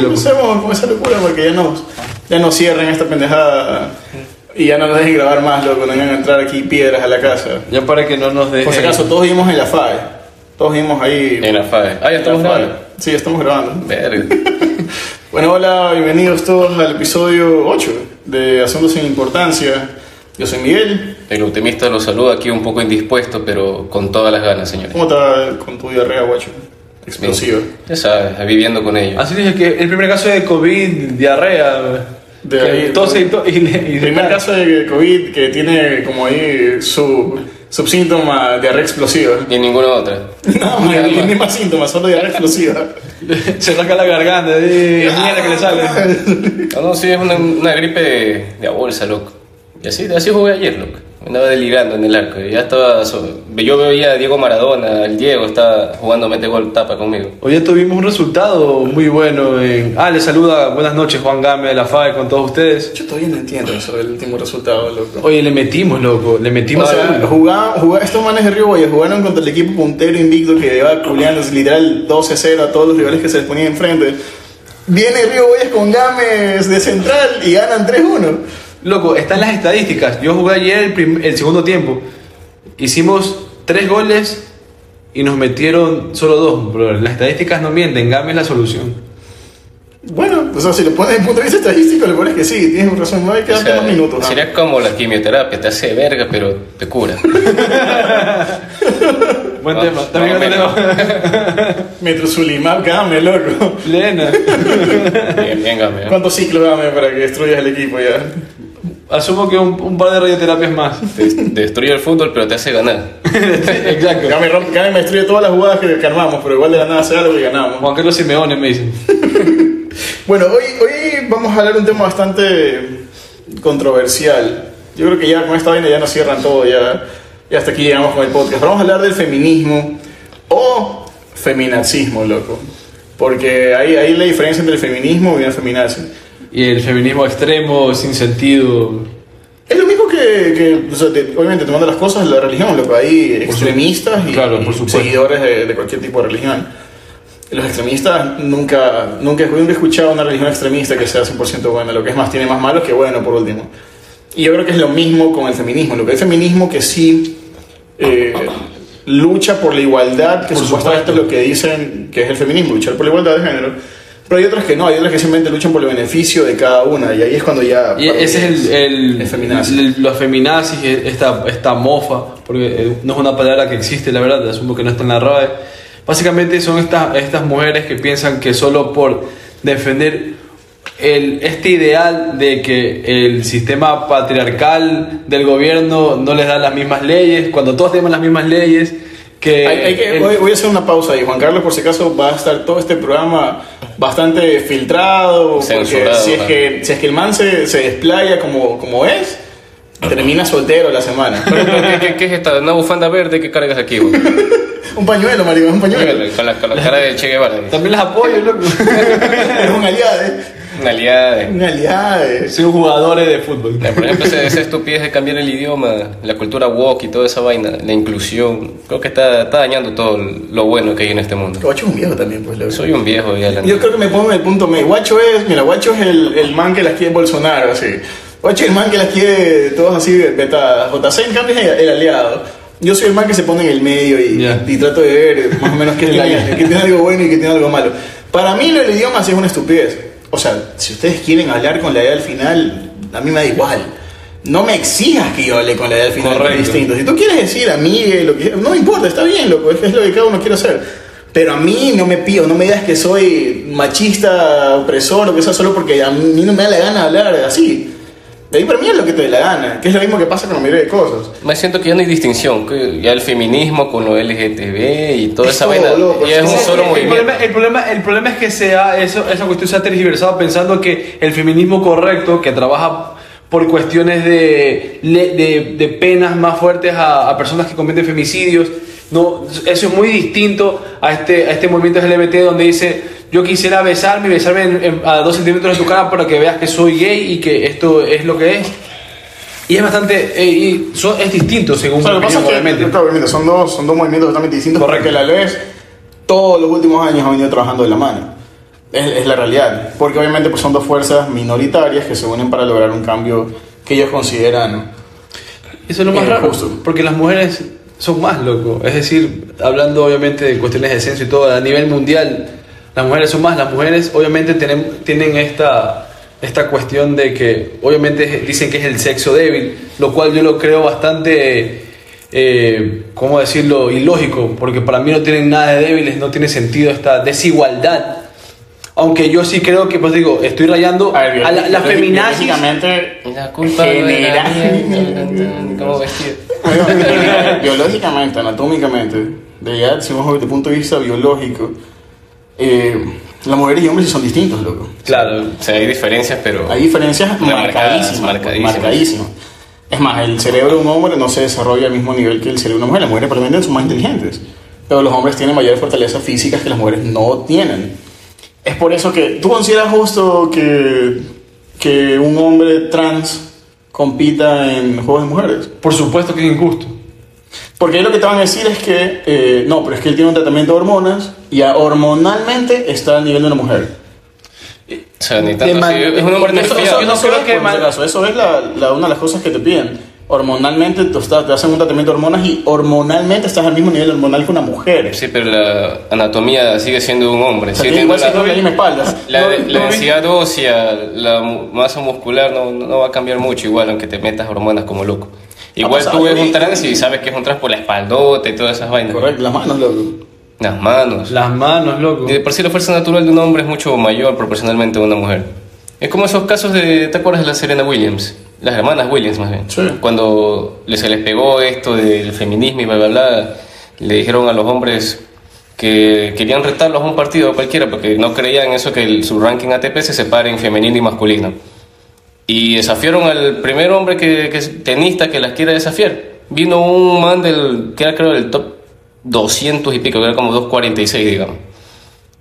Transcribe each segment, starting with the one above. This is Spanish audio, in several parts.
Bueno, loco. empecemos con esa locura porque ya nos, ya nos cierren esta pendejada y ya no nos dejen grabar más, loco. No vengan a entrar aquí piedras a la casa. Ya para que no nos dejen. Por si acaso, todos vimos en la FAE. Todos vimos ahí. En la FAE. Ah, ya estamos grabando. Sí, ya estamos grabando. Verga. Bueno, hola, bienvenidos todos al episodio 8 de Asuntos sin Importancia. Yo soy Miguel. El optimista lo saluda aquí un poco indispuesto, pero con todas las ganas, señores. ¿Cómo está con tu diarrea, guacho? Explosiva. Ya sabes, viviendo con ellos. Así dije que el primer caso de COVID, diarrea, De ahí, tose y, to- y, le- y El primer caso de COVID que tiene como ahí su subsíntoma diarrea explosiva. Y en ninguna otra. No, no tiene más síntomas, solo diarrea explosiva. Se saca la garganta, de mierda que le sale. No, no, sí, es una, una gripe de, de a bolsa, loco. Y así, así jugué ayer, loco. Andaba delirando en el arco. y Ya estaba. so- Yo veía a Diego Maradona, el Diego estaba jugando mete gol tapa conmigo. Hoy ya tuvimos un resultado muy bueno. En... Ah, le saluda, buenas noches Juan Game de la FAE con todos ustedes. Yo todavía no entiendo eso del último resultado, loco. Oye, le metimos, loco, le O metimos sea, jugá- estos manes de Río Guaya jugaron contra el equipo puntero invicto que lleva culiando literal 12-0 a todos los rivales que se les ponían enfrente. Viene Río Guayas con Games de central y ganan 3-1. Loco, están las estadísticas. Yo jugué ayer el, prim- el segundo tiempo. Hicimos tres goles y nos metieron solo dos, bro. Las estadísticas no mienten, Game es la solución. Bueno, o sea, si lo pones desde el punto de vista estadístico, lo pones que sí, tienes razón, no hay que O sea, más minutos. ¿no? sería como la quimioterapia, te hace verga, pero te cura. Buen Ah, tema. También no, tema. Metrosulimab Game, loco. Lena. Bien, bien, Game, ¿eh? ¿Cuántos ciclos Game para que destruyas el equipo ya? Asumo que un, un par de radioterapias más. Te te destruye el fútbol, pero te hace ganar. Exacto. Game, Game me destruye todas las jugadas que, que armamos, pero igual de la nada hace algo y ganamos. Juan Carlos Simeone me dicen. Bueno, hoy, hoy vamos a hablar de un tema bastante controversial. Yo creo que ya con esta vaina ya nos cierran todo, ya, ya hasta aquí llegamos con el podcast. Vamos a hablar del feminismo o feminazismo, loco. Porque ahí, ahí la diferencia entre el feminismo y el feminazi. Y el feminismo extremo, sin sentido. Es lo mismo que, que, o sea, te- obviamente tomando las cosas la religión, loco. Hay Por su- extremistas y, claro, y seguidores de, de cualquier tipo de religión. Los extremistas nunca, nunca, nunca he escuchado una religión extremista que sea 100% buena. Lo que es más, tiene más malos que bueno, por último. Y yo creo que es lo mismo con el feminismo. Lo que es feminismo que sí eh, lucha por la igualdad, que Por supuestamente es lo que dicen que es el feminismo, luchar por la igualdad de género. Pero hay otras que no, hay otras que simplemente luchan por el beneficio de cada una. Y ahí es cuando ya... Y ese es el, el, el feminazi. el- los feminazis, esta, esta mofa, porque eh, no es una palabra que existe, la verdad, asumo que no está en la RAE. Básicamente son estas, estas mujeres que piensan que solo por defender el, este ideal de que el sistema patriarcal del gobierno no les da las mismas leyes, cuando todos tenemos las mismas leyes, que... Hay- hay que- el- voy, voy a hacer una pausa ahí. Juan Carlos, por si acaso, va a estar todo este programa bastante filtrado. Porque Censurado, si es, que, si es que el man se, se desplaya como, como es, termina soltero la semana. Pero, pero, ¿qué, qué, qué es esta? ¿Una bufanda verde que cargas aquí, un pañuelo, marico, un pañuelo. Con la, con la cara de Che Guevara. También las apoyo, loco. es un aliado, ¿eh? Una aliada de... Un aliado. ¿eh? Soy un jugador de fútbol. Por ejemplo, esa, esa estupidez de cambiar el idioma, la cultura woke y toda esa vaina, la inclusión, creo que está, está dañando todo lo bueno que hay en este mundo. Guacho es un viejo también, pues. loco. Soy un viejo ya la Yo creo que me pongo en el punto medio. Guacho es, mira, Guacho es el, el man que las quiere Bolsonaro, así. Guacho es el man que las quiere todos así vetadas. JC, en cambio, es el, el aliado. Yo soy el man que se pone en el medio y, Ya. y trato de ver más o menos qué El tiene, aliado. qué tiene algo bueno y qué tiene algo malo. Para mí, lo del idioma sí es una estupidez. O sea, si ustedes quieren hablar con la idea al final, a mí me da igual. No me exijas que yo hable con la idea al final, que es Correcto. distinto. Si tú quieres decir amigue, lo que no me importa, está bien, loco, es, es lo que cada uno quiere hacer. Pero a mí no me pido, no me digas que soy machista, opresor, lo que sea, solo porque a mí no me da la gana hablar así. De ahí para mí es lo que te dé la gana, que es lo mismo que pasa con la mayoría de cosas. Me siento que ya no hay distinción, que ya el feminismo con lo LGTB y toda Es esa todo, vaina, loco, ya es un solo el, movimiento. problema, el, problema, el problema es que sea eso, esa cuestión se ha tergiversado pensando que el feminismo correcto, que trabaja por cuestiones de, de, de penas más fuertes a, a personas que cometen femicidios, no, eso es muy distinto a este, a este movimiento LGBT donde dice yo quisiera besarme y besarme en- en- a dos centímetros de tu cara para que veas que soy gay y que esto es lo que es. Y es bastante, eh, y son- es distinto según O sea, lo que pasa es que, obviamente. son dos, son dos movimientos totalmente distintos Correcto. porque la LES todos los últimos años ha venido trabajando de la mano. Es, es la realidad. Porque obviamente pues, son dos fuerzas minoritarias que se unen para lograr un cambio que ellos consideran Eso es lo más Eh, raro, justo. porque las mujeres son más loco. Es decir, hablando obviamente de cuestiones de censo y todo, a nivel mundial, las mujeres son más. Las mujeres obviamente tienen, tienen esta, esta cuestión de que obviamente dicen que es el sexo débil, lo cual yo lo creo bastante, eh, ¿cómo decirlo?, ilógico, porque para mí no tienen nada de débiles, no tiene sentido esta desigualdad. Aunque yo sí creo que, pues digo, estoy rayando A ver, a la, la feminazis. La biológicamente culpa de la genera- ¿Cómo vestir? biológicamente, anatómicamente, de ya, si vamos desde el punto de vista biológico, eh, las mujeres y hombres sí son distintos, loco. Claro, O sea, hay diferencias, pero... Hay diferencias marcadísimas, marcadísimas. marcadísimas. Es más, el cerebro de un hombre no se desarrolla al mismo nivel que el cerebro de una mujer. Las mujeres probablemente son más inteligentes, pero los hombres tienen mayores fortalezas físicas que las mujeres no tienen. Es por eso que tú consideras justo que, que un hombre trans compita en juegos de mujeres. por supuesto que es injusto. Porque ahí lo que te van a decir es que, eh, no, pero es que él tiene un tratamiento de hormonas y hormonalmente está al nivel de una mujer. O sea, ni tanto así. Es un hombre eso, eso- Yo no creo es, que mal- si acaso, eso es la, la- una de las cosas que te piden. Hormonalmente tú estás- te hacen un tratamiento de hormonas y hormonalmente estás al mismo nivel hormonal que una mujer. Sí, pero la anatomía sigue siendo un hombre. O sea, Sigue igual la. La, No, la no, densidad ósea, la masa muscular no, no va a cambiar mucho igual, aunque te metas hormonas como loco. Igual tú ves un trans y sabes que es un trans por la espaldota y todas esas vainas. Correcto, las manos, loco. Las manos. Las manos, loco. Y de por sí la fuerza natural de un hombre es mucho mayor proporcionalmente a una mujer. Es como esos casos de, ¿te acuerdas de la Serena Williams? Las hermanas Williams más bien. Sí. Cuando se les pegó esto del feminismo y bla, bla, bla, le dijeron a los hombres que querían retarlos a un partido cualquiera porque no creían eso que el- su ranking ATP se separe en femenino y masculino. Y desafiaron al primer hombre que, que tenista que las quiera desafiar. Vino un man del, que era creo del top 200 y pico, que era como 246, digamos.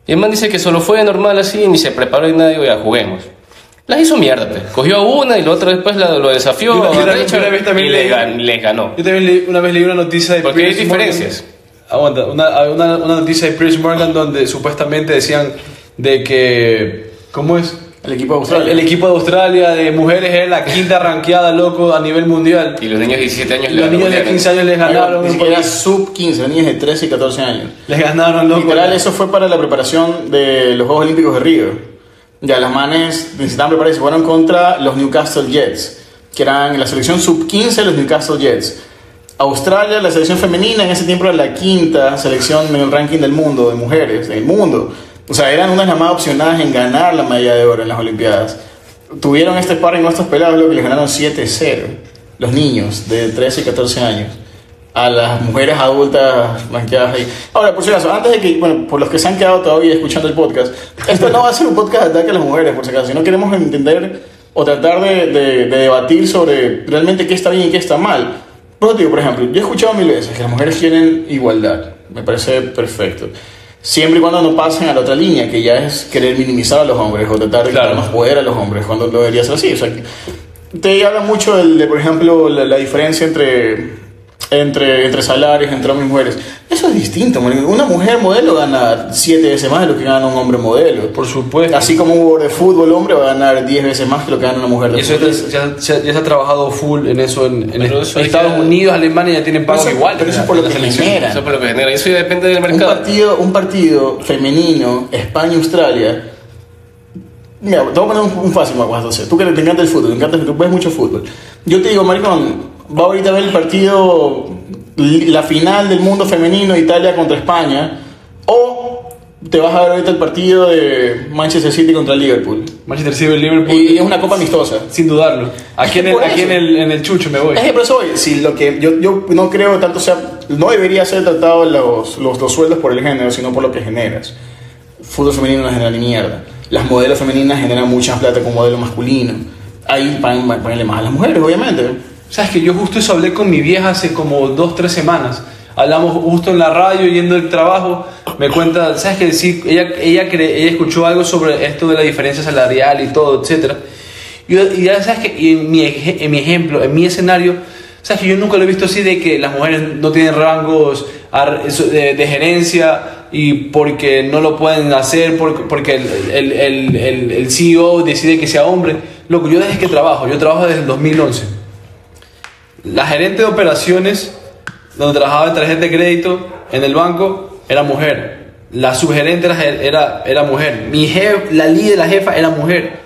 Y el man dice que solo fue normal así, ni se preparó y digo, ya juguemos. Las hizo mierda, pues. Cogió a una y la otra después la- lo desafió Yo una- vez también y les, leí- gan- les ganó. Yo también leí- una vez leí una noticia de Porque hay Piers Morgan. diferencias. Aguanta, una, una, una noticia de Piers Morgan donde supuestamente decían de que. ¿Cómo es? El equipo de El, Australia. el equipo de Australia de mujeres era la quinta ranqueada, loco, a nivel mundial. Y los niños de 17 años Los le niños de 15 años les ganaron. Ni siquiera sub 15, niñas de 13 y 14 años. Les ganaron, loco. Literal, eso fue para la preparación de los Juegos Olímpicos de Río. Ya las manes necesitaban prepararse, fueron contra los Newcastle Jets, que eran la selección sub-15 de los Newcastle Jets. Australia, la selección femenina, en ese tiempo era la quinta selección en el ranking del mundo, de mujeres, del mundo. O sea, eran unas más opcionadas en ganar la medalla de oro en las Olimpiadas. Tuvieron este par en estos pelados, lo que les ganaron 7-0. Los niños de 13 y 14 años a las mujeres adultas blanqueadas ahí. Ahora, por si acaso, antes de que, bueno, por los que se han quedado todavía escuchando el podcast, esto no va a ser un podcast de ataque a las mujeres, por si acaso, no queremos entender o tratar de, de- de debatir sobre realmente qué está bien y qué está mal. Pero digo, por ejemplo, yo he escuchado mil veces que las mujeres quieren igualdad, me parece perfecto. Siempre y cuando no pasen a la otra línea, que ya es querer minimizar a los hombres o tratar de Claro. más poder a los hombres, cuando no debería ser así. O sea, te habla mucho del- de, por ejemplo, la, la diferencia entre, entre, entre salarios, entre hombres y mujeres. Eso es distinto. man. Una mujer modelo gana siete veces más de lo que gana un hombre modelo. Por supuesto. Así como un jugador de fútbol hombre va a ganar 10 veces más que lo que gana una mujer de Y eso fútbol. ya, ya- ya se ha trabajado full en eso en, en eso Estados ya- Unidos, Alemania ya tienen pagos eso- iguales. pero eso es por lo que genera. Eso es por lo que genera. Eso ya depende del un mercado. partido, un partido femenino, España-Australia. Mira, te voy a poner un, un fácil, Marcos, entonces. Tú que te encanta el fútbol, te encanta, tú ves mucho fútbol. Yo te digo, Maricón, va ahorita a ver el partido, la final del mundo femenino, Italia contra España, o te vas a ver ahorita el partido de Manchester City contra Liverpool. Manchester City Liverpool. Y es una copa amistosa. Sin dudarlo. Aquí, en el, aquí en, el, en el chucho me voy. Es que por eso, si lo que yo, yo no creo que tanto sea, no debería ser tratado los, los, los sueldos por el género, sino por lo que generas. Fútbol femenino no genera ni mierda. Las modelos femeninas generan mucha plata un modelo masculino. Ahí pagan, paganle más a las mujeres, obviamente. Sabes que yo justo eso hablé con mi vieja hace como dos, tres semanas. Hablamos justo en la radio, yendo del trabajo. Me cuenta, sabes que sí, ella, ella, cre- ella escuchó algo sobre esto de la diferencia salarial y todo. Y, yo- y ya sabes que en mi, en mi ejemplo, en mi escenario, sabes que yo nunca lo he visto así de que las mujeres no tienen rangos de, gerencia y porque no lo pueden hacer, porque, el, el, el, el, CEO decide que sea hombre. Loco, yo desde que trabajo, yo trabajo desde el 2011. La gerente de operaciones, donde trabajaba en tarjeta de crédito en el banco, era mujer. La subgerente era, era, era mujer. Mi jefe, la líder, la jefa era mujer.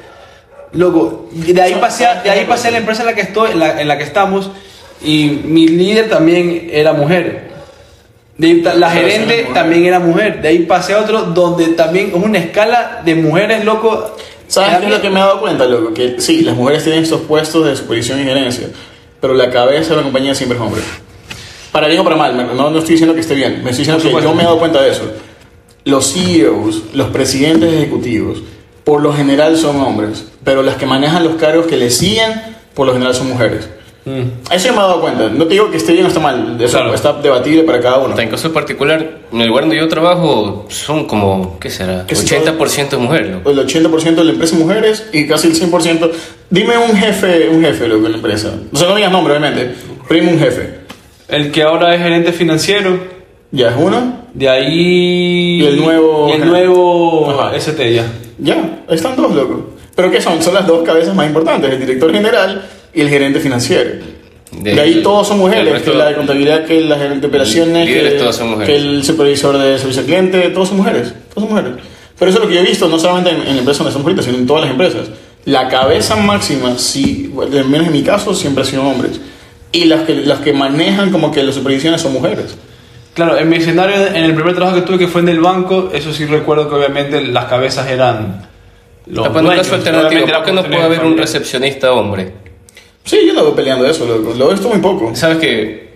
Loco, de ahí pasé, a- de ahí pasé a la empresa en la que estoy, en la, en la que estamos, y mi líder también era mujer. De la gerente también era mujer. De ahí pasé a otro donde también es una escala de mujeres, loco. ¿Sabes Era qué es lo que me he dado cuenta, loco? Que sí, las mujeres tienen estos puestos de supervisión y gerencia, pero la cabeza de la compañía siempre es hombre. Para bien o para mal, no, no estoy diciendo que esté bien, me estoy diciendo que yo me he dado cuenta de eso. Los CEOs, los presidentes ejecutivos, por lo general son hombres, pero las que manejan los cargos que le siguen, por lo general son mujeres. Mm. Eso yo me he dado cuenta. No te digo que esté bien o está mal, eso Claro. está debatible para cada uno. En caso particular, en el lugar donde yo trabajo, son como, ¿qué será? ¿Qué sé 80% mujeres. El 80% de la empresa es mujeres y casi el 100%. Dime un jefe, un jefe loco, de la empresa. O sea, no digas nombre, obviamente. Pero dime un jefe. El que ahora es gerente financiero. Ya es uno. De ahí. Y el nuevo- y el nuevo Ajá. ST ya. Ya, están dos, loco. ¿Pero qué son? Son las dos cabezas más importantes: el director general y el gerente financiero. De, De- ahí todos son mujeres: resto- que la de contabilidad, que la gerente de operaciones, Líderes que, son mujeres. que el supervisor de servicio al cliente, todos son mujeres. Todos son mujeres. Pero eso es lo que yo he visto, no solamente en, en la empresa donde estamos ahorita, sino en todas las empresas. La cabeza máxima, bueno, al menos en mi caso, siempre han sido hombres. Y las que, las que manejan como que las supervisiones son mujeres. Claro, en mi escenario, en el primer trabajo que tuve, que fue en el banco, eso sí recuerdo que obviamente las cabezas eran. Los poniendo dueños. caso alternativo. ¿Por qué no puede haber un recepcionista hombre? Sí, yo no veo peleando eso, loco. Lo he visto muy poco. ¿Sabes que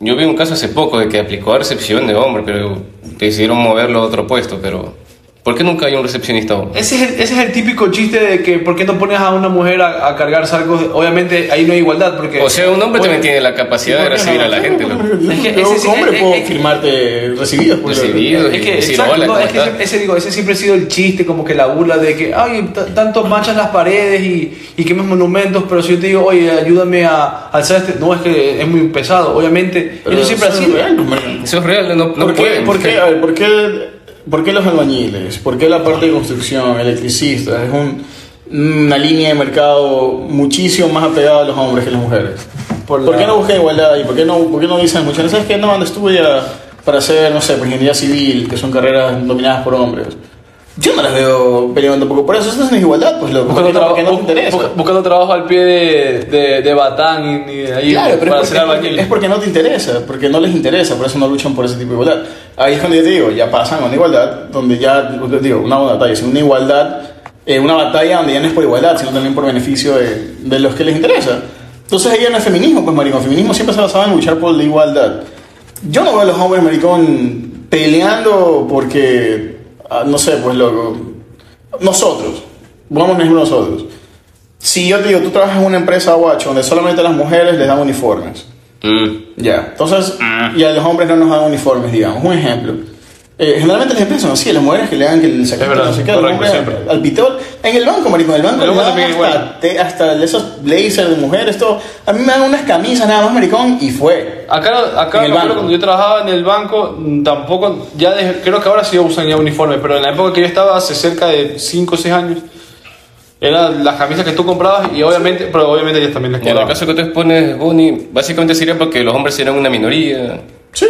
Yo vi un caso hace poco de que aplicó a recepción de hombre, pero decidieron moverlo a otro puesto, pero ¿por qué nunca hay un recepcionista hombre? Ese es, el, ese es el típico chiste de que ¿por qué no pones a una mujer a, a cargar sacos? Obviamente ahí no hay igualdad porque... O sea, un hombre Oye, también tiene la capacidad de ¿Por qué recibir a la gente. ¿por loco. qué no? Es que ese hombre es- puedo es- firmarte recibidos. por Recibido. Es que, Decir, exacto, hola, no, ¿cómo es que ese, ese, digo, ese siempre ha sido el chiste, como que la burla de que, ay, tantos manchas las paredes y, y quemas monumentos, pero si yo te digo, oye, ayúdame a alzar este, no, es que es muy pesado, obviamente, Pero eso siempre ha sido. real, pues. Eso es real, no, no ¿Por, qué, pueden. por, qué, a ver, ¿por, qué, por qué los albañiles? ¿Por qué la parte de construcción, electricistas? Es un- una línea de mercado muchísimo más apegada a los hombres que a las mujeres. Por ¿Por, qué no buscan igualdad? ¿Y por qué no, por qué no dicen muchas veces que no, anda estudia para hacer, no sé, pues, ingeniería civil, que son carreras dominadas por hombres? Yo no las veo peleando tampoco por eso. Eso no es igualdad, pues loco. Buscando, no, bu- buscando trabajo al pie de, de, de Batán y, y ahí Claro, pero para es porque, albañil. es porque no te interesa, porque no les interesa, por eso no luchan por ese tipo de igualdad. Ahí es cuando yo te digo, ya pasan a una igualdad donde ya, digo, una batalla, sino una igualdad, eh, una batalla donde ya no es por igualdad, sino también por beneficio de, de los que les interesa. Entonces ahí no es feminismo, pues maricón, feminismo siempre se basaba en luchar por la igualdad. Yo no veo a los hombres, maricón, peleando porque, ah, no sé, pues loco, nosotros, vamos a nosotros. Si yo te digo, tú trabajas en una empresa guacho donde solamente las mujeres les dan uniformes. Mm. Ya. Entonces, y a los hombres no nos dan uniformes, digamos. Un ejemplo. Eh, generalmente las empresas son así, las mujeres que le dan que el saquito, no sé qué, al pitol. En el banco, marico, en el banco el le banco también hasta, igual. te- hasta esos blazers de mujeres, todo. A mí me dan unas camisas nada más, maricón, y fue. Acá, acá En el banco. cuando yo trabajaba en el banco, mm, tampoco, ya desde- creo que ahora sí usan ya uniforme, pero en la época que yo estaba, hace cerca de 5 o 6 años, eran las camisas que tú comprabas y obviamente, pero obviamente ellas también les Y en el caso que tú expones, Bonnie, básicamente sería porque los hombres serían una minoría. Sí.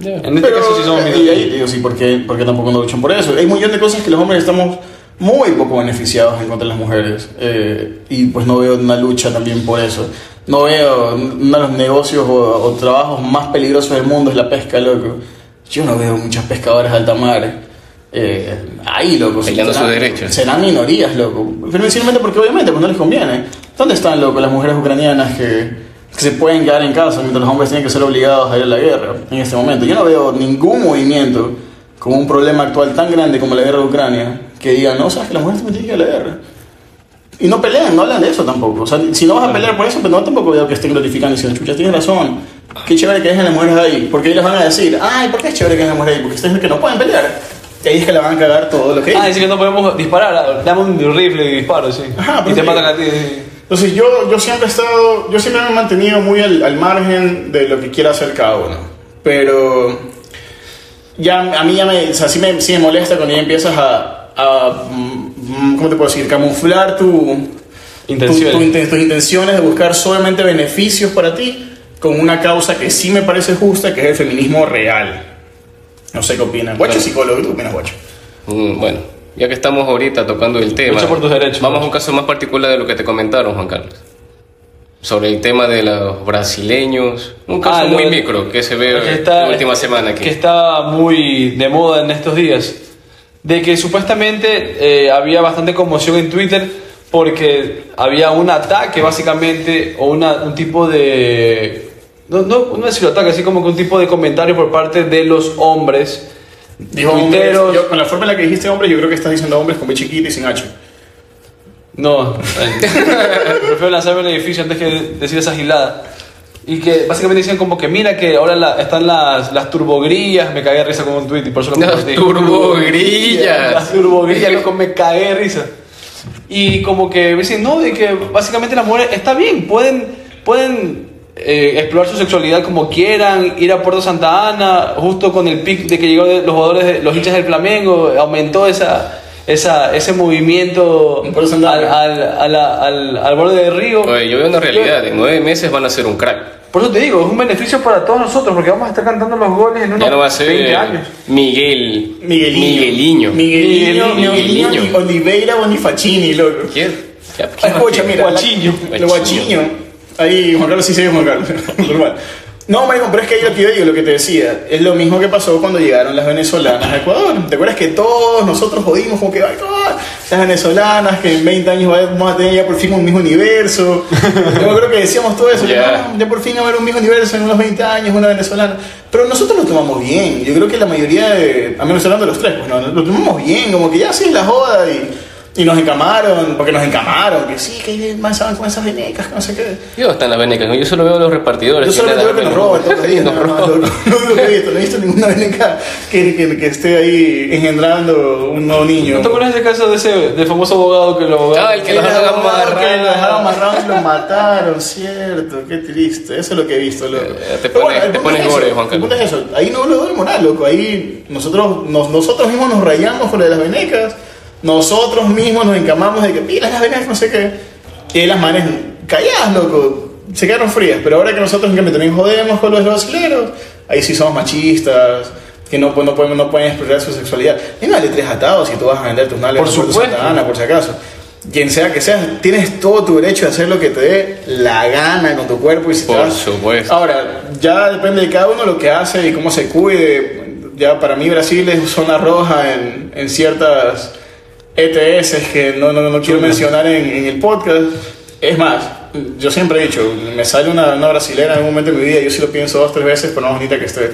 Ya. En este Pero, caso sí somos minoría. Y ahí digo, sí, porque, porque tampoco no luchan por eso. Hay un millón de cosas que los hombres estamos muy poco beneficiados en contra de las mujeres. eh, y pues no veo una lucha también por eso. No veo uno de los negocios o, o trabajos más peligrosos del mundo es la pesca, loco. Yo no veo muchas pescadoras de alta mar. eh, ahí, loco. Peleando serán- sus derechos. Serán minorías, loco. Principalmente porque obviamente pues no les conviene. ¿Dónde están, loco, las mujeres ucranianas que, que se pueden quedar en casa mientras los hombres tienen que ser obligados a ir a la guerra en este momento? Yo no veo ningún movimiento con un problema actual tan grande como la guerra de Ucrania que diga, no, sabes que las mujeres también tienen que ir a la guerra. Y no pelean, no hablan de eso tampoco. O sea, si no vas a pelear por eso, pues no tampoco veo que estén glorificando y diciendo, chucha, tienes razón. Qué chévere que dejen las mujeres ahí. Porque ahí les van a decir, ay, ¿por qué es chévere que dejen las mujeres ahí? Porque ustedes que no pueden pelear. Y ahí es que le van a cagar todo lo que Ah, dice que no podemos disparar, dame un rifle y disparo, sí. Ajá, y pero te matan a ti. sí. Entonces yo, yo siempre he estado, yo siempre me he mantenido muy al, al margen de lo que quiera hacer cada uno. Pero ya a mí ya me, o sea, sí me, sí me molesta cuando ya empiezas a, a, mm, ¿cómo te puedo decir? Camuflar tu, Intenciones. tu- tu inten- tus intenciones de buscar solamente beneficios para ti con una causa que sí me parece justa, que es el feminismo real. No sé qué opinan. Guacho es psicólogo, ¿qué opinas, Guacho? Mm, Bueno, ya que estamos ahorita tocando el tema, por tus derechos, vamos a un caso más particular de lo que te comentaron, Juan Carlos. Sobre el tema de los brasileños, un caso Ah, muy de- micro que se ve que está- la última semana aquí. Que está muy de moda en estos días. De que supuestamente eh, había bastante conmoción en Twitter porque había un ataque básicamente o una, un tipo de... No, no, no decirlo ataque, así como que un tipo de comentario por parte de los hombres. Dijo hombres, tuiteros. yo, con la forma en la que dijiste hombre, yo creo que estás diciendo hombres con B chiquita y sin H. No, prefiero lanzarme al edificio antes que decir esa gilada. Y que básicamente dicen como que mira que ahora la- están las, las turbogrillas, me cagué de risa con un tweet y por eso lo Las compartí. turbogrillas. Las turbogrillas, loco, me cagué de risa. Y como que dicen, no, de que básicamente las mujeres está bien, pueden, pueden eh, explorar su sexualidad como quieran, ir a Puerto Santa Ana, justo con el pic de que llegó de- los jugadores, de- los hinchas del Flamengo, aumentó esa, esa, ese movimiento al, al, a la- al, al borde del río. Oye, yo veo una realidad, en nueve meses van a ser un crack. Por eso te digo, es un beneficio para todos nosotros, porque vamos a estar cantando los goles en unos Ya no va a ser 20 años. Miguel. Migueliño. Migueliño. Migueliño. Migueliño. Oliveira Bonifacini, loco. ¿Quién? Escucha, mira. Guachiño. Guachiño. Ahí, Juan Carlos sí ve Juan Carlos. Normal. No, marico, pero es que ahí lo que yo digo, lo que te decía, es lo mismo que pasó cuando llegaron las venezolanas a Ecuador. ¿Te acuerdas que todos nosotros jodimos como que, ay, no, las venezolanas, que en 20 años vamos a tener ya por fin un mismo universo? Yo acuerdo que decíamos todo eso, que, Ya. "No, ya por fin va a haber un mismo universo en unos 20 años, una venezolana. Pero nosotros lo tomamos bien. Yo creo que la mayoría de, a menos hablando de los tres, pues no, lo tomamos bien, como que ya sí, la joda y... Y nos encamaron, porque nos encamaron, que sí, que más saben con esas venecas, que no sé qué. Yo están las venecas, ¿no? yo solo veo a los repartidores. Yo solamente veo que nos roban todos los días. No visto, no he visto ninguna veneca que, que, que esté ahí engendrando un nuevo niño. ¿No te acuerdas ese caso de ese del famoso abogado que lo Ah, el que lo Era dejaron abogado, que amarrado. lo mataron, cierto, qué triste. Eso es lo que he visto, loco. Eh, te pones- te pones gore, Juan es eso. Ahí no lo doy moral, loco. Ahí nosotros, nos- nosotros mismos nos rayamos con lo de las venecas. Nosotros mismos nos encamamos de que, mira las venecas, no sé qué. Y las manes calladas, loco. Se quedaron frías. Pero ahora que nosotros en cambio también jodemos con los brasileños, ahí sí somos machistas. Que no, pu- no, pueden, no pueden explorar su sexualidad. Y no tres atados si tú vas a vender tus nalgas Por supuesto. Santa Ana, por si acaso. Quien sea que seas, tienes todo tu derecho de hacer lo que te dé la gana con tu cuerpo y si te Por vas- supuesto. Ahora, ya depende de cada uno lo que hace y cómo se cuide. Ya para mí Brasil es zona roja en, en ciertas ETS que no, no, no quiero mencionar en, en el podcast. Es más, yo siempre he dicho, me sale una, una brasilera en un momento de mi vida, yo sí lo pienso dos, tres veces, por más bonita que esté.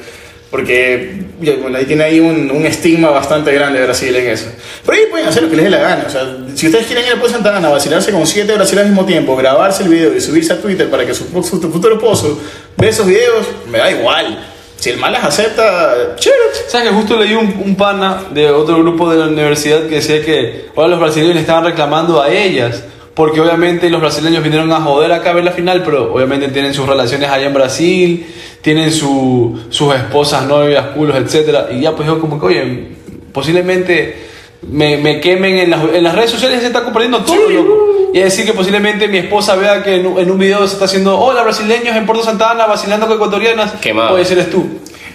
Porque bueno, ahí tiene ahí un, un estigma bastante grande de Brasil en eso. Pero ahí pueden hacer lo que les dé la gana. O sea, si ustedes quieren ir a Santa Ana, vacilarse con siete brasileños al mismo tiempo, grabarse el video y subirse a Twitter para que su, su futuro esposo vea esos videos, me da igual. Si el mal las acepta, chévere. ¿Sabes que justo leí un, un pana de otro grupo de la universidad que decía que ahora los brasileños le estaban reclamando a ellas? Porque obviamente los brasileños vinieron a joder acá a ver la final, pero obviamente tienen sus relaciones allá en Brasil, tienen su, sus esposas, novias, culos, etc. Y ya pues yo como que, oye, posiblemente me, me quemen en las, en las redes sociales, se está compartiendo todo, loco. Y decir que posiblemente mi esposa vea que en un, en un video se está haciendo, hola brasileños en Puerto Santa Ana vacilando con ecuatorianas. Quemado. Puede ser tú.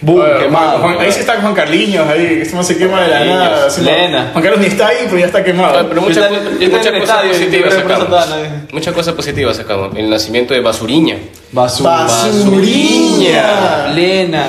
Boom, Bueno, quemado. Juan- ahí sí está Juan Carliños, ahí, que este no se quema de la nada. Lena. Juan Carlos ni está ahí, pero ya está quemado. Pero muchas el cosas positivas sacamos. Ana, Muchas cosas positivas sacamos. El nacimiento de Basuriña. Basura. Basuriña. Lena.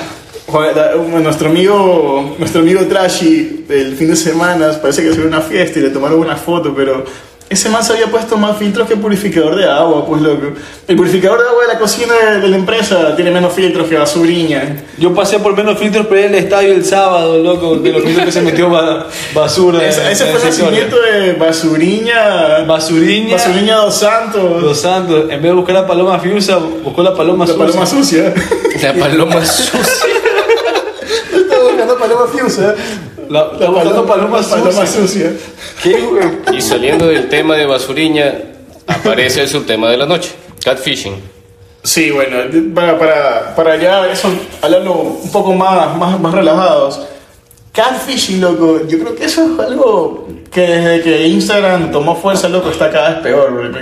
Nuestro amigo, nuestro amigo Trashy, el fin de semana, parece que se una fiesta y le tomaron una foto, pero ese man se había puesto más filtros que purificador de agua, pues loco. El purificador de agua de la cocina de, de la empresa tiene menos filtros que basuriña. Yo pasé por menos filtros por el estadio el sábado, loco, de los filtros que se metió ba- basura. Ese, en- ese en fue el nacimiento de Basuriña. Basuriña. Basuriña dos Santos. Los Santos, en vez de buscar a Paloma Fiusa, buscó la Paloma la Sucia. paloma sucia. La paloma sucia. Paloma. La, buscando Paloma, la paloma Sucia. sucia. ¿Qué, güey? Y saliendo del tema de Basuriña, aparece el subtema de la noche. Catfishing. Sí, bueno, para, para, para ya eso, hablarlo un poco más, más, más relajados. Catfishing, loco, yo creo que eso es algo que desde que Instagram tomó fuerza, loco, está cada vez peor.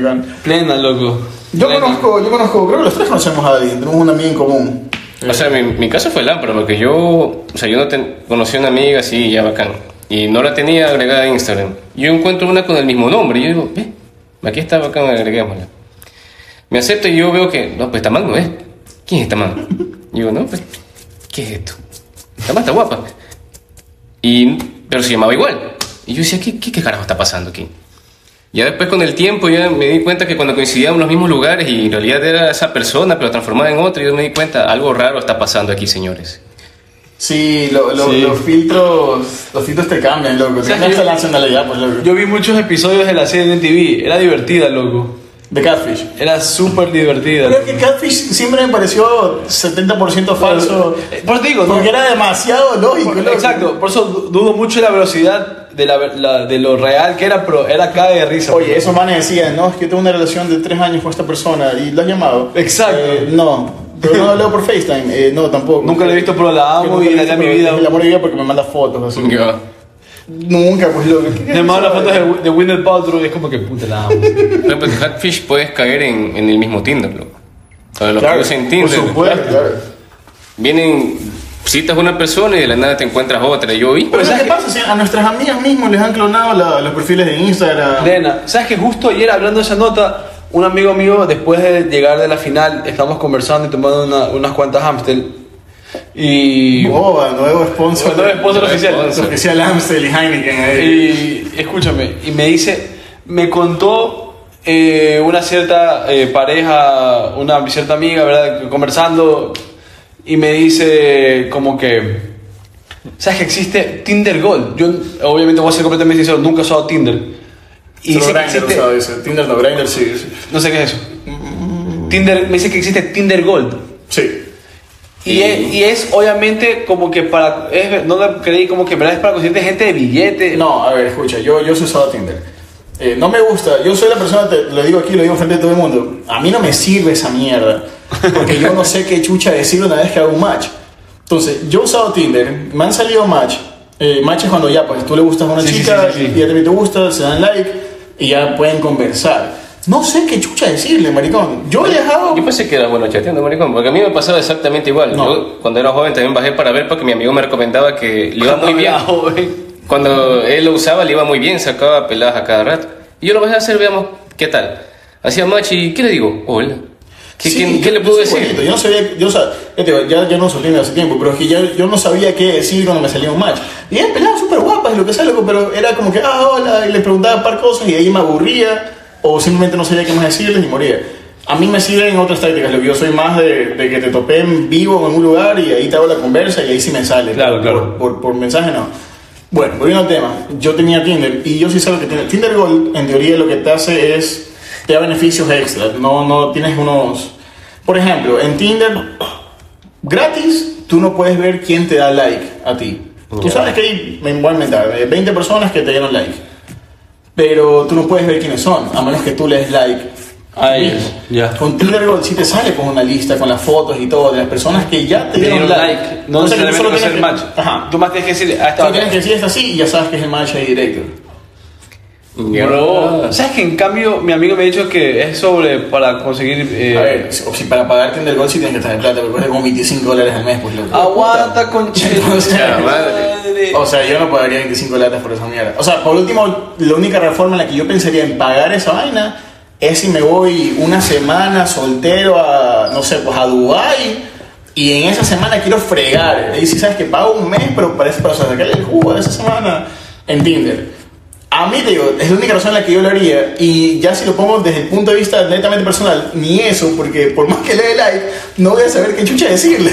Plena, loco. Yo Plena. conozco, yo conozco, creo que los tres conocemos a alguien, tenemos una amiga en común. O sea, mi, mi caso fue lámpara, porque yo, o sea, yo no ten- conocí a una amiga así, ya bacán, y no la tenía agregada a Instagram. Yo encuentro una con el mismo nombre, y yo digo, ve, aquí está bacán, agreguémosla. Me acepto y yo veo que, no, pues Tamán no es. ¿Quién es Tamán? Y digo, no, pues, ¿qué es esto? Tamán está guapa. Y, pero se llamaba igual. Y yo decía, ¿qué, qué, qué carajo está pasando aquí? Ya después con el tiempo ya me di cuenta que cuando coincidíamos en los mismos lugares y en realidad era esa persona pero transformada en otra, yo me di cuenta, algo raro está pasando aquí, señores. Sí, lo- lo- Sí. los filtros, los filtros te cambian, loco, te sea, yo- la nacionalidad, pues, loco. Yo vi muchos episodios de la serie en TV. Era divertida, loco. De Catfish. Era súper divertida. Pero es que Catfish siempre me pareció 70% falso. Por digo, ¿no? Porque era demasiado lógico, Por-. Exacto, por eso du- dudo mucho de la velocidad de, la, la- de lo real que era, pero era caga de risa. Oye, esos manes decían, no, es que yo tengo una relación de tres años con esta persona y lo has llamado. Exacto. Eh, no, pero no hablado por FaceTime. Eh, no, tampoco. Nunca la he visto, pero la amo y la he la mi vida. El amor de mi vida porque me manda fotos así. Ya. Nunca, pues loco. ¿Qué- qué Me mando las fotos de, de Winner Paltrow es como que puta la amo. Por ejemplo, en Catfish puedes caer en, en el mismo Tinder, loco. Para los Claro, que por Tinder, supuesto, claro. vienen, citas a una persona y de la nada te encuentras otra. Yo vi, Pero ¿sabes qué pasa? Si a nuestras amigas mismos les han clonado la- los perfiles de Instagram. Lena, ¿sabes que justo ayer hablando de esa nota, un amigo mío, después de llegar de la final, estamos conversando y tomando una- unas cuantas Amstel. Y. Boba, nuevo sponsor. Nuevo sponsor oficial. sponsor. Oficial Amstel y Heineken. ahí. Y escúchame, y me dice, me contó eh, una cierta eh, pareja, una cierta amiga, ¿verdad? Conversando, y me dice como que, ¿sabes que existe Tinder Gold? Yo obviamente voy a ser completamente sincero, nunca he usado Tinder. Y Solo dice que existe. Tinder no, Grindr sí. sí. no sé qué es eso. Tinder, me dice que existe Tinder Gold. Sí. Y, es, y es obviamente como que para, es- no lo creí como que verdad es para conseguirte gente de billete. No, a ver, escucha, yo, yo he usado Tinder. Eh, no me gusta, yo soy la persona, te lo digo aquí, lo digo frente de todo el mundo. A mí no me sirve esa mierda. Porque yo no sé qué chucha decir una vez que hago un match. Entonces, yo he usado Tinder, me han salido match. Eh, match es cuando ya, pues tú le gustas a una Sí, chica sí, sí, y ella también te gusta, se dan like y ya pueden conversar. No sé qué chucha decirle, maricón. Yo he dejado. yo pensé que era bueno chateando, maricón, porque a mí me pasaba exactamente igual. No. Yo cuando era joven también bajé para ver porque mi amigo me recomendaba que le iba muy bien. Joven. Cuando él lo usaba le iba muy bien, sacaba peladas a cada rato. Y yo lo bajé a hacer, veamos qué tal. Hacía match y ¿qué le digo? Hola. ¿Qué, Sí, qué- le puedo decir? igualito, Yo no sabía, yo, ya, ya, no Tinder hace tiempo, pero es que ya, yo no sabía qué decir cuando me salía un match. Y eran peladas súper guapas, y lo que sea, loco, pero era como que, ah, hola, y le preguntaba un par cosas y ahí me aburría, o simplemente no sabía qué más decirles y moría. A mí me sirven otras tácticas, lo que yo soy más de, de que te topé en vivo en un lugar y ahí te hago la conversa y ahí sí me sale. Claro, claro. Por, por mensaje no. Bueno, volviendo al tema, yo tenía Tinder y yo sí sé lo que tiene. Tinder Gold, en teoría, lo que te hace es, te da beneficios extra. No, no tienes unos. Por ejemplo, en Tinder, gratis, tú no puedes ver quién te da like a ti. Tú sabes que hay, me voy a inventar, eh, 20 personas que te dieron like. Pero tú no puedes ver quiénes son, a menos que tú le des like. A ellos, ya. Con Tinder Gold sí te sale con una lista, con las fotos y todo, de las personas que ya te dieron, dieron like. No tú necesariamente solo con tienes el match. Ajá. Tú más tienes que decir, ah, esta Solo tienes que decir esto así y ya sabes que es el match ahí directo. Bro, ¿sabes que en cambio mi amigo me ha dicho que es sobre para conseguir... eh, A ver, si- o si para pagar Tinder Gold sí tienes que tener plata, porque como 25 dólares al mes, pues. Aguanta con O sea, madre. O sea, yo no pagaría 25 latas por esa mierda. O sea, por último, la única reforma en la que yo pensaría en pagar esa vaina es si me voy una semana soltero a, no sé, pues a Dubai y en esa semana quiero fregar. Y si sabes que pago un mes, pero parece para sacarle el jugo de esa semana en Tinder. A mí te digo, es la única razón en la que yo lo haría. Y ya si lo pongo desde el punto de vista netamente personal, ni eso, porque por más que le dé like, no voy a saber qué chucha decirle.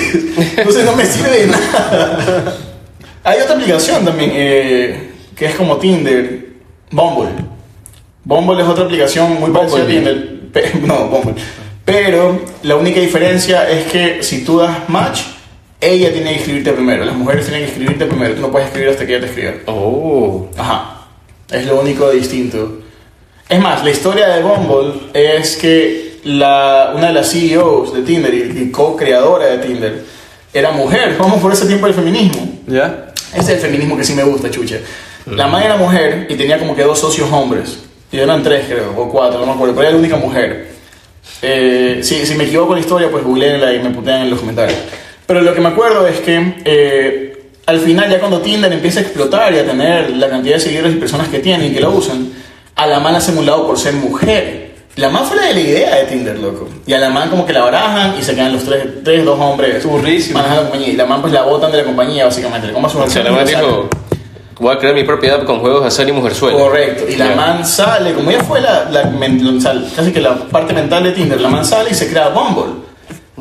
Entonces no me sirve de nada. Hay otra aplicación también, eh, que es como Tinder, Bumble. Bumble es otra aplicación muy parecida a. Tinder. No, Bumble. Pero la única diferencia es que si tú das match, ella tiene que escribirte primero. Las mujeres tienen que escribirte primero. Tú no puedes escribir hasta que ella te escriba. Oh. Ajá. Es lo único distinto. Es más, la historia de Bumble es que la, una de las CEOs de Tinder y, co-creadora de Tinder era mujer. Vamos por ese tiempo del feminismo. ¿Ya? Este es el feminismo que sí me gusta, chucha. La madre era mujer y tenía como que dos socios hombres. Y eran tres, creo, o cuatro, no me acuerdo, pero era la única mujer. Eh, si, si me equivoco en la historia, pues googleenla y me putean en los comentarios. Pero lo que me acuerdo es que eh, al final, ya cuando Tinder empieza a explotar y a tener la cantidad de seguidores y personas que tienen y que lo usan, a la man la hacen un lado por ser mujer. La man fue la de la idea de Tinder, loco. Y a la man como que la barajan y se quedan los tres, tres dos hombres manejando la compañía. Y la man pues la botan de la compañía, básicamente. Le su O sea, la man la dijo, voy a crear mi propia app con juegos azar y mujerzuela. Correcto, y la Ya. man sale, como ya fue la, la sea, casi que la parte mental de Tinder, la man sale y se crea Bumble.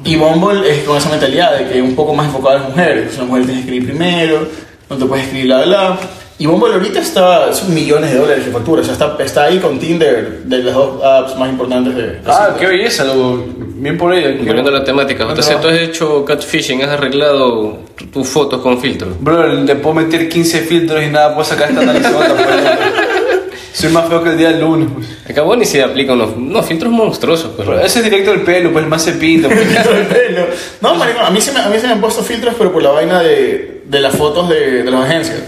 Y Bumble es con esa mentalidad de que es un poco más enfocado a las mujeres. O sea, la mujer tiene que escribir primero, no te puedes escribir bla bla. Y Bumble ahorita está, son millones de dólares de factura, o sea, está, está ahí con Tinder, de las dos apps más importantes de... de Ah, citas. qué belleza, loco. Bien por ella. Volviendo a la temática, JC, tú has hecho catfishing, has arreglado tu- tus fotos con filtro. Bro, le puedo meter 15 filtros y nada, puedo sacar esta narizota. Soy más feo que el día del lunes. pues. Acabó ni se aplica unos, unos filtros monstruosos. Pues. Pero ese es directo del pelo, pues más se pinta. pues. Pelo. No, marico, a mí, se me, a mí se me han puesto filtros, pero por la vaina de, de las fotos de, de las agencias.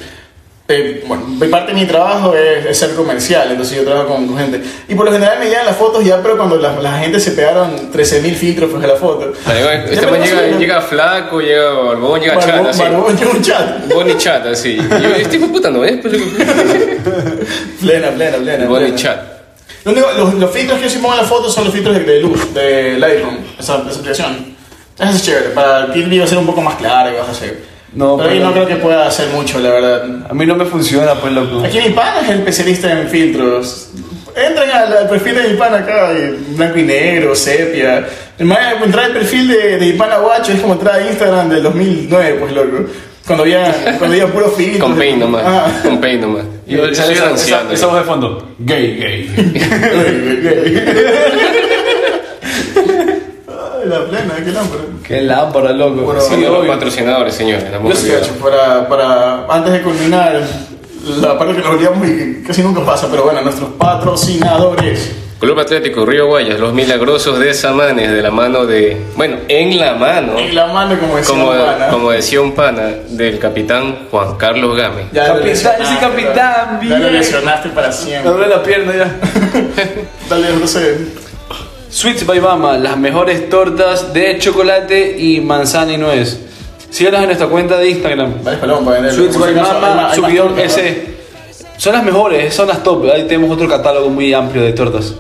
Eh, bueno, parte de mi trabajo es, es ser comercial, entonces yo trabajo con, gente. Y por lo general me llegan las fotos ya, pero cuando las, las agentes se pegaron 13.000 filtros pues, a la foto. Este man llega, de- llega flaco, llega barbón, llega chat, Barbón, así. barbón, chat. Bonnie chat, así. Yo, de puta no es, pues. Plena, plena, plena. Plena. chat. Lo único- los, los filtros que yo sí pongo en las fotos son los filtros de, de luz, de Lightroom, esa, esa aplicación. Eso es chévere, para ti va a ser un poco más claro y vas a hacer. No, pero pero- no creo que pueda hacer mucho, la verdad. A mí no me funciona, pues, loco. Aquí mi pana es el especialista en filtros. Entren al, al perfil de mi pana acá, blanco y negro, sepia. Entrar al perfil de, de mi pana guacho es como entrar a Instagram del 2009, pues loco. Cuando había, cuando había puro filtro. Con paint nomás. Ah. Con paint nomás. Y Yo esa, esa, esa voz de fondo. Gay, gay. Ay, la plena, qué lámpara. Qué lámpara, loco. Bueno, Sí, los patrocinadores, señores. Yo sí, para, para, antes de culminar, la parte que nos olvidamos y que casi nunca pasa, pero bueno, nuestros patrocinadores. Club Atlético Río Guayas, los milagrosos de Samanes, de la mano de. Bueno, en la mano. En la mano, como decía Como, un pana. como decía un pana del capitán Juan Carlos Game. Ya Capitán, ese capitán, Ya lo bien. lesionaste para siempre. duele la pierna ya. Dale, no sé. Sweets by Mama, las mejores tortas de chocolate y manzana y nuez. Síganos en nuestra cuenta de Instagram. Dale, paloma para venderlo. Sweets by hay Mama, más- hay más subidón. S. Son las mejores, son las top. Ahí tenemos otro catálogo muy amplio de tortas.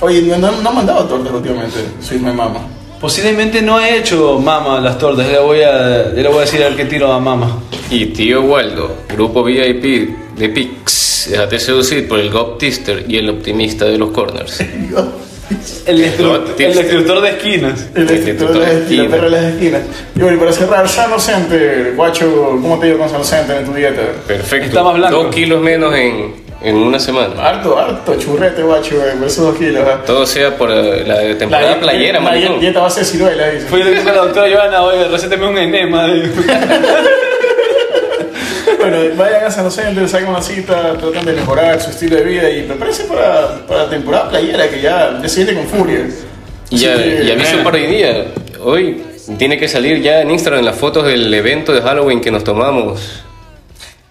Oye, no, no, no han mandado tortas últimamente. Soy mi mamá. Posiblemente no he hecho Mama las tortas. Ya le voy a, ya le voy a decir al que tiro a Mama. Y tío Waldo, grupo VIP de Pix. Déjate seducir por el Goptister y el optimista de los corners. El, destructor de esquinas. El escritor de las esquinas, el de las esquinas. Y bueno, y para cerrar, Sano Center. Guacho, ¿cómo te digo con Sano Center en tu dieta? Perfecto. Está más blanco. Dos kilos menos en, en una semana. Harto, harto churrete, guacho, güey, por esos dos kilos. ¿ah? Todo sea por eh, la temporada dieta- playera, la maricón. dieta base de ciruela, dice. Fui a la doctora Joana, oye, recéteme un enema. Bueno, vayan a San Center, saquen una cita, tratan de mejorar su estilo de vida y prepárense para, para la temporada playera que ya, ya se viene con furia. Y, ya, que, y aviso para hoy día. Hoy tiene que salir ya en Instagram las fotos del evento de Halloween que nos tomamos.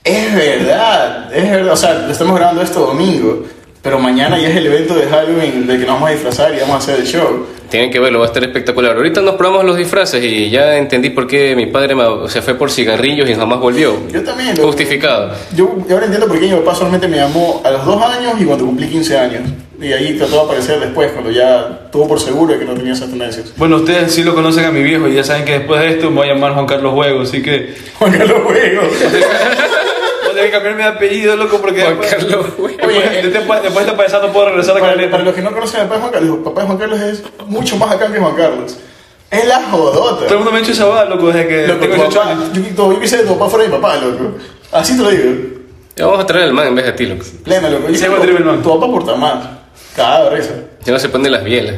Es verdad, es verdad. O sea, lo estamos grabando esto domingo, pero mañana ya es el evento de Halloween del que nos vamos a disfrazar y vamos a hacer el show. Tienen que verlo, va a estar espectacular. Ahorita nos probamos los disfraces y ya entendí por qué mi padre me- se fue por cigarrillos y jamás volvió. Yo también. loco. Justificado. Yo, yo ahora entiendo por qué mi papá solamente me llamó a los dos años y cuando cumplí 15 años. Y ahí trató de aparecer después, cuando ya tuvo por seguro de que no tenía esas tendencias. Bueno, ustedes sí lo conocen a mi viejo y ya saben que después de esto me voy a llamar Juan Carlos Juego, así que Juan Carlos Juego. a tener que cambiarme de apellido, loco, porque Juan después, Carlos Juego. después, después, después de esta paisano no puedo regresar a Para, Caleta. para los que no conocen al papá de Juan Carlos, el papá de Juan Carlos es mucho más acá que Juan Carlos. Es la jodota. Todo el mundo me ha hecho esa boda, loco, desde que Loco, tengo tu 18 papá, años. yo, yo, quise que tu papá fuera mi papá, loco. Así te lo digo. Ya vamos a traer al man en vez de ti, loco. Plena, loco. Yo Se creo llama que Triple Man. Tu papá porta más. Cada risa. Ya no se pone las bielas.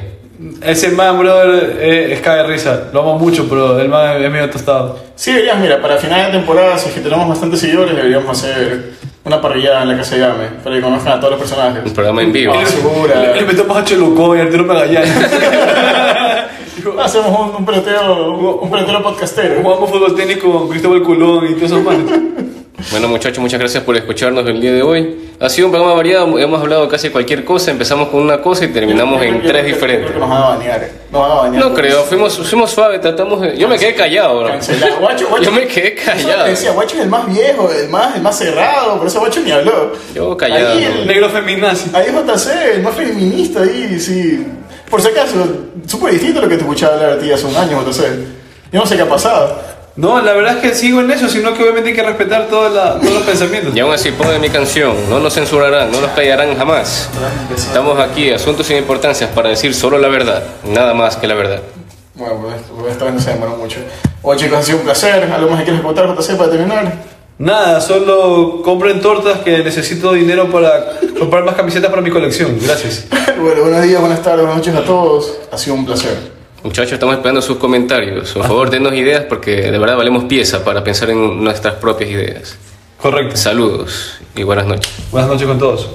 Ese man, brother, eh, es caga de risa. Lo amo mucho, pero el man es medio tostado. Sí, deberías, mira, para final de temporada, si es que tenemos bastantes seguidores, deberíamos hacer una parrillada en la casa de Game, para que conozcan a todos los personajes. Un programa en vivo. Ah, Le, segura. le metemos a Cholucó y a Arturo Magallanes. Hacemos un, un pelotero, un pelotero podcastero. Jugamos fútbol técnico con Cristóbal Colón y todos esos manes. Bueno muchachos, muchas gracias por escucharnos el día de hoy. Ha sido un programa variado, hemos hablado casi cualquier cosa, empezamos con una cosa y terminamos Yo- yo- en yo- tres yo- yo diferentes. creo que nos van a banear. eh. Nos van a banear. No creo, fuimos, fuimos suaves, tratamos de... Yo me quedé callado, bro. Guacho, guacho. Yo me quedé callado. Decía, guacho es el más viejo, el más, el más cerrado, por eso guacho ni habló. Yo callado, Ahí, el- Negro feminazi. ahí JC, el más feminista ahí, sí. Por si acaso, súper distinto a lo que te escuchaba hablar a ti hace un año, JC. Yo no sé qué ha pasado. No, la verdad es que sigo en eso, sino que obviamente hay que respetar toda la- todos los pensamientos. Y aún así, pongan mi canción, no nos censurarán, no nos callarán jamás. Estamos aquí, asuntos sin importancia, para decir solo la verdad, nada más que la verdad. Bueno, pues pues esta vez no se demoró mucho. Oye chicos, ha sido un placer. ¿Algo más que quieres contar, JC, para terminar? Nada, solo compren tortas que necesito dinero para comprar más camisetas para mi colección. Gracias. bueno, buenos días, buenas tardes, buenas noches a todos. Ha sido un placer. Muchachos, estamos esperando sus comentarios. Por favor, denos ideas porque de verdad valemos pieza para pensar en nuestras propias ideas. Correcto. Saludos y buenas noches. Buenas noches con todos.